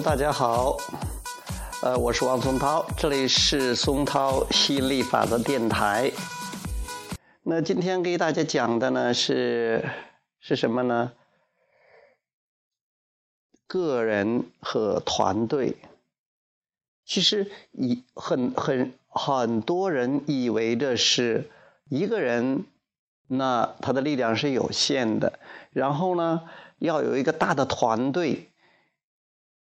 大家好，呃，我是王松涛，这里是松涛吸引力法则电台。那今天给大家讲的呢是是什么呢？个人和团队。其实以很很很多人以为的是一个人，那他的力量是有限的，然后呢要有一个大的团队。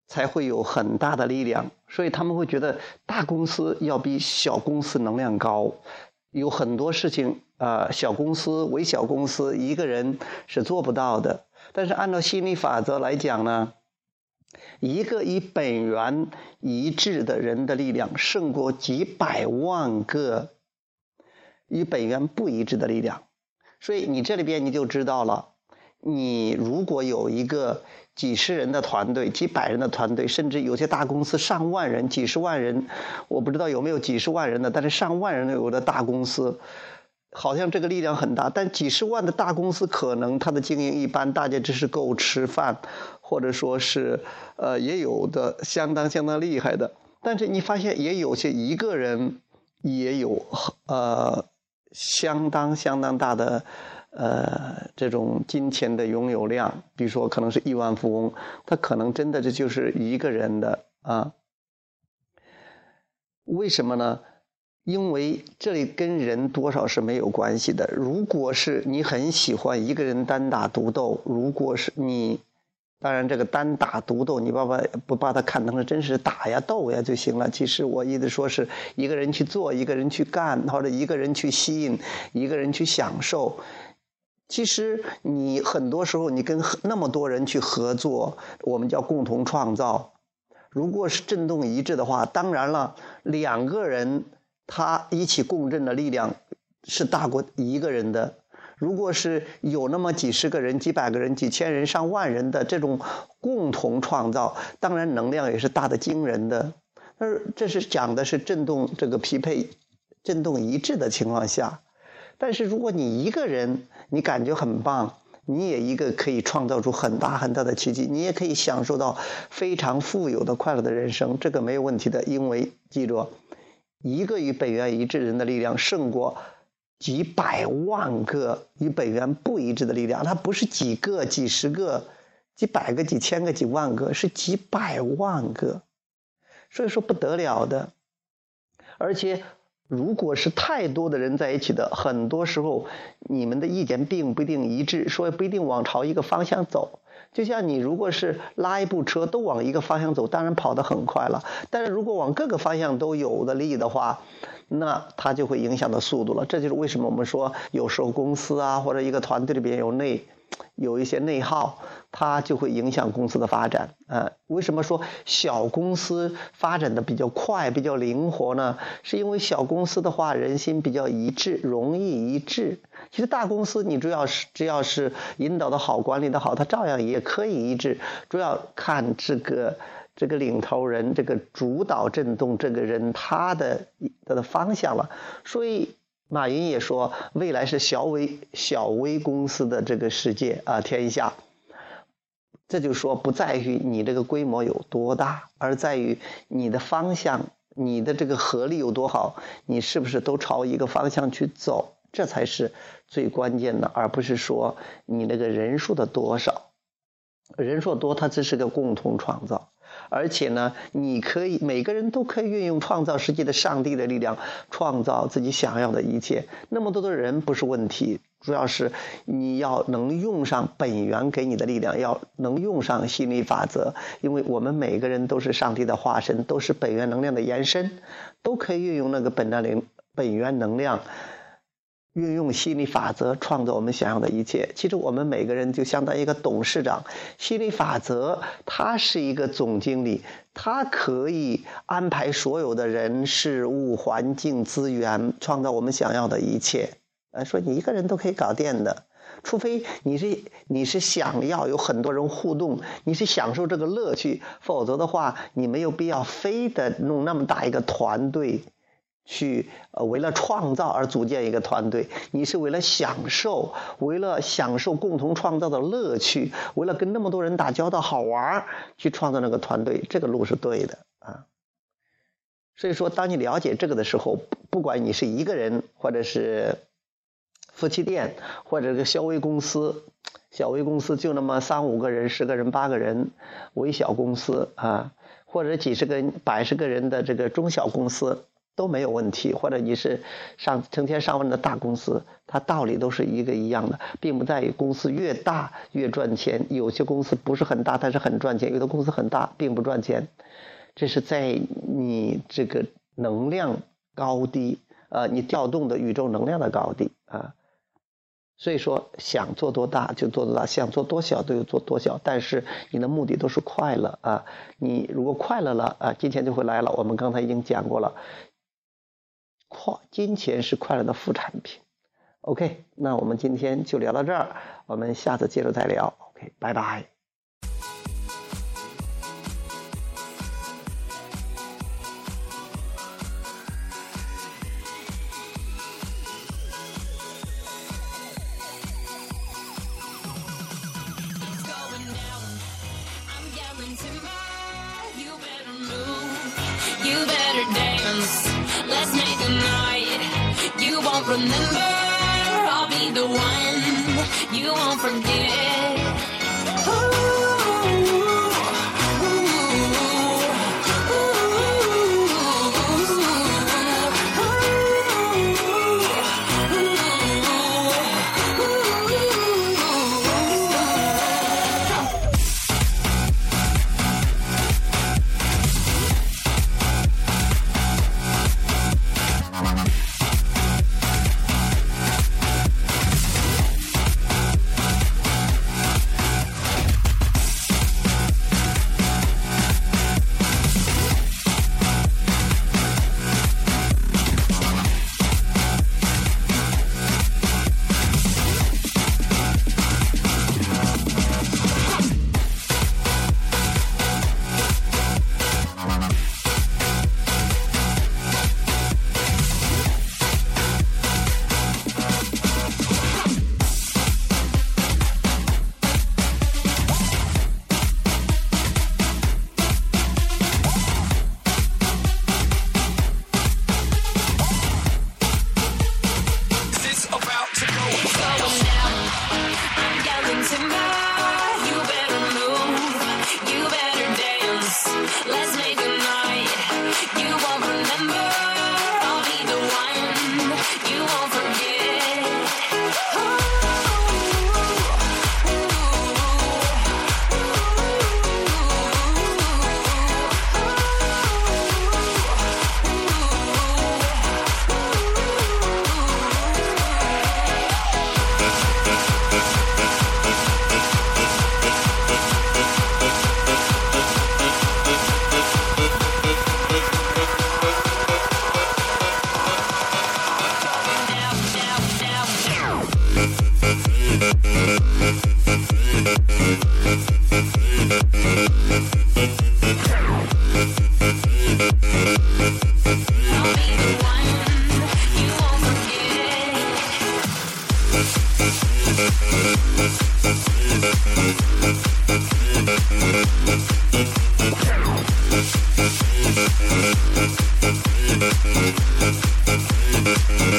才会有很大的力量，所以他们会觉得大公司要比小公司能量高。有很多事情啊，小公司、为小公司一个人是做不到的。但是按照心理法则来讲呢，一个与本源一致的人的力量胜过几百万个与本源不一致的力量。所以你这里边你就知道了，你如果有一个。几十人的团队，几百人的团队，甚至有些大公司上万人、几十万人，我不知道有没有几十万人的，但是上万人有的大公司，好像这个力量很大。但几十万的大公司可能它的经营一般，大家只是够吃饭，或者说是呃也有的相当相当厉害的。但是你发现也有些一个人也有呃相当相当大的。呃，这种金钱的拥有量，比如说可能是亿万富翁，他可能真的这就是一个人的啊？为什么呢？因为这里跟人多少是没有关系的。如果是你很喜欢一个人单打独斗，如果是你，当然这个单打独斗，你把把不把它看成是真是打呀斗呀就行了。其实我意思说是一个人去做，一个人去干，或者一个人去吸引，一个人去享受。其实你很多时候你跟那么多人去合作，我们叫共同创造。如果是振动一致的话，当然了，两个人他一起共振的力量是大过一个人的。如果是有那么几十个人、几百个人、几千人、上万人的这种共同创造，当然能量也是大的惊人的。而这是讲的是振动这个匹配、振动一致的情况下。但是如果你一个人，你感觉很棒，你也一个可以创造出很大很大的奇迹，你也可以享受到非常富有的快乐的人生，这个没有问题的。因为记住，一个与本源一致人的力量胜过几百万个与本源不一致的力量。它不是几个、几十个、几百个、几千个、几万个，是几百万个，所以说不得了的，而且。如果是太多的人在一起的，很多时候你们的意见并不一定一致，所以不一定往朝一个方向走。就像你如果是拉一部车都往一个方向走，当然跑得很快了。但是如果往各个方向都有的力的话，那它就会影响到速度了。这就是为什么我们说有时候公司啊或者一个团队里边有内。有一些内耗，它就会影响公司的发展。呃，为什么说小公司发展的比较快、比较灵活呢？是因为小公司的话，人心比较一致，容易一致。其实大公司，你主要是只要是引导的好、管理的好，它照样也可以一致。主要看这个这个领头人、这个主导震动这个人他的他的方向了。所以。马云也说，未来是小微小微公司的这个世界啊，天下。这就说不在于你这个规模有多大，而在于你的方向，你的这个合力有多好，你是不是都朝一个方向去走，这才是最关键的，而不是说你那个人数的多少。人数多，它只是个共同创造。而且呢，你可以每个人都可以运用创造世界的上帝的力量，创造自己想要的一切。那么多的人不是问题，主要是你要能用上本源给你的力量，要能用上心理法则。因为我们每个人都是上帝的化身，都是本源能量的延伸，都可以运用那个本能灵本源能量。运用心理法则创造我们想要的一切。其实我们每个人就相当于一个董事长，心理法则他是一个总经理，他可以安排所有的人事物、环境、资源，创造我们想要的一切。呃，说你一个人都可以搞定的，除非你是你是想要有很多人互动，你是享受这个乐趣，否则的话，你没有必要非得弄那么大一个团队。去呃为了创造而组建一个团队，你是为了享受，为了享受共同创造的乐趣，为了跟那么多人打交道好玩去创造那个团队，这个路是对的啊。所以说，当你了解这个的时候，不管你是一个人，或者是夫妻店，或者是个小微公司，小微公司就那么三五个人、十个人、八个人，微小公司啊，或者几十个、百十个人的这个中小公司都没有问题，或者你是上成千上万的大公司，它道理都是一个一样的，并不在于公司越大越赚钱，有些公司不是很大，但是很赚钱；有的公司很大，并不赚钱。这是在你这个能量高低，呃，你调动的宇宙能量的高低啊。所以说，想做多大就做多大，想做多小都有做多小，但是你的目的都是快乐啊。你如果快乐了啊，金钱就会来了。我们刚才已经讲过了，快金钱是快乐的副产品。OK，那我们今天就聊到这儿，我们下次接着再聊。OK，拜拜。Remember, I'll be the one you won't forget.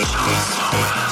Crossover.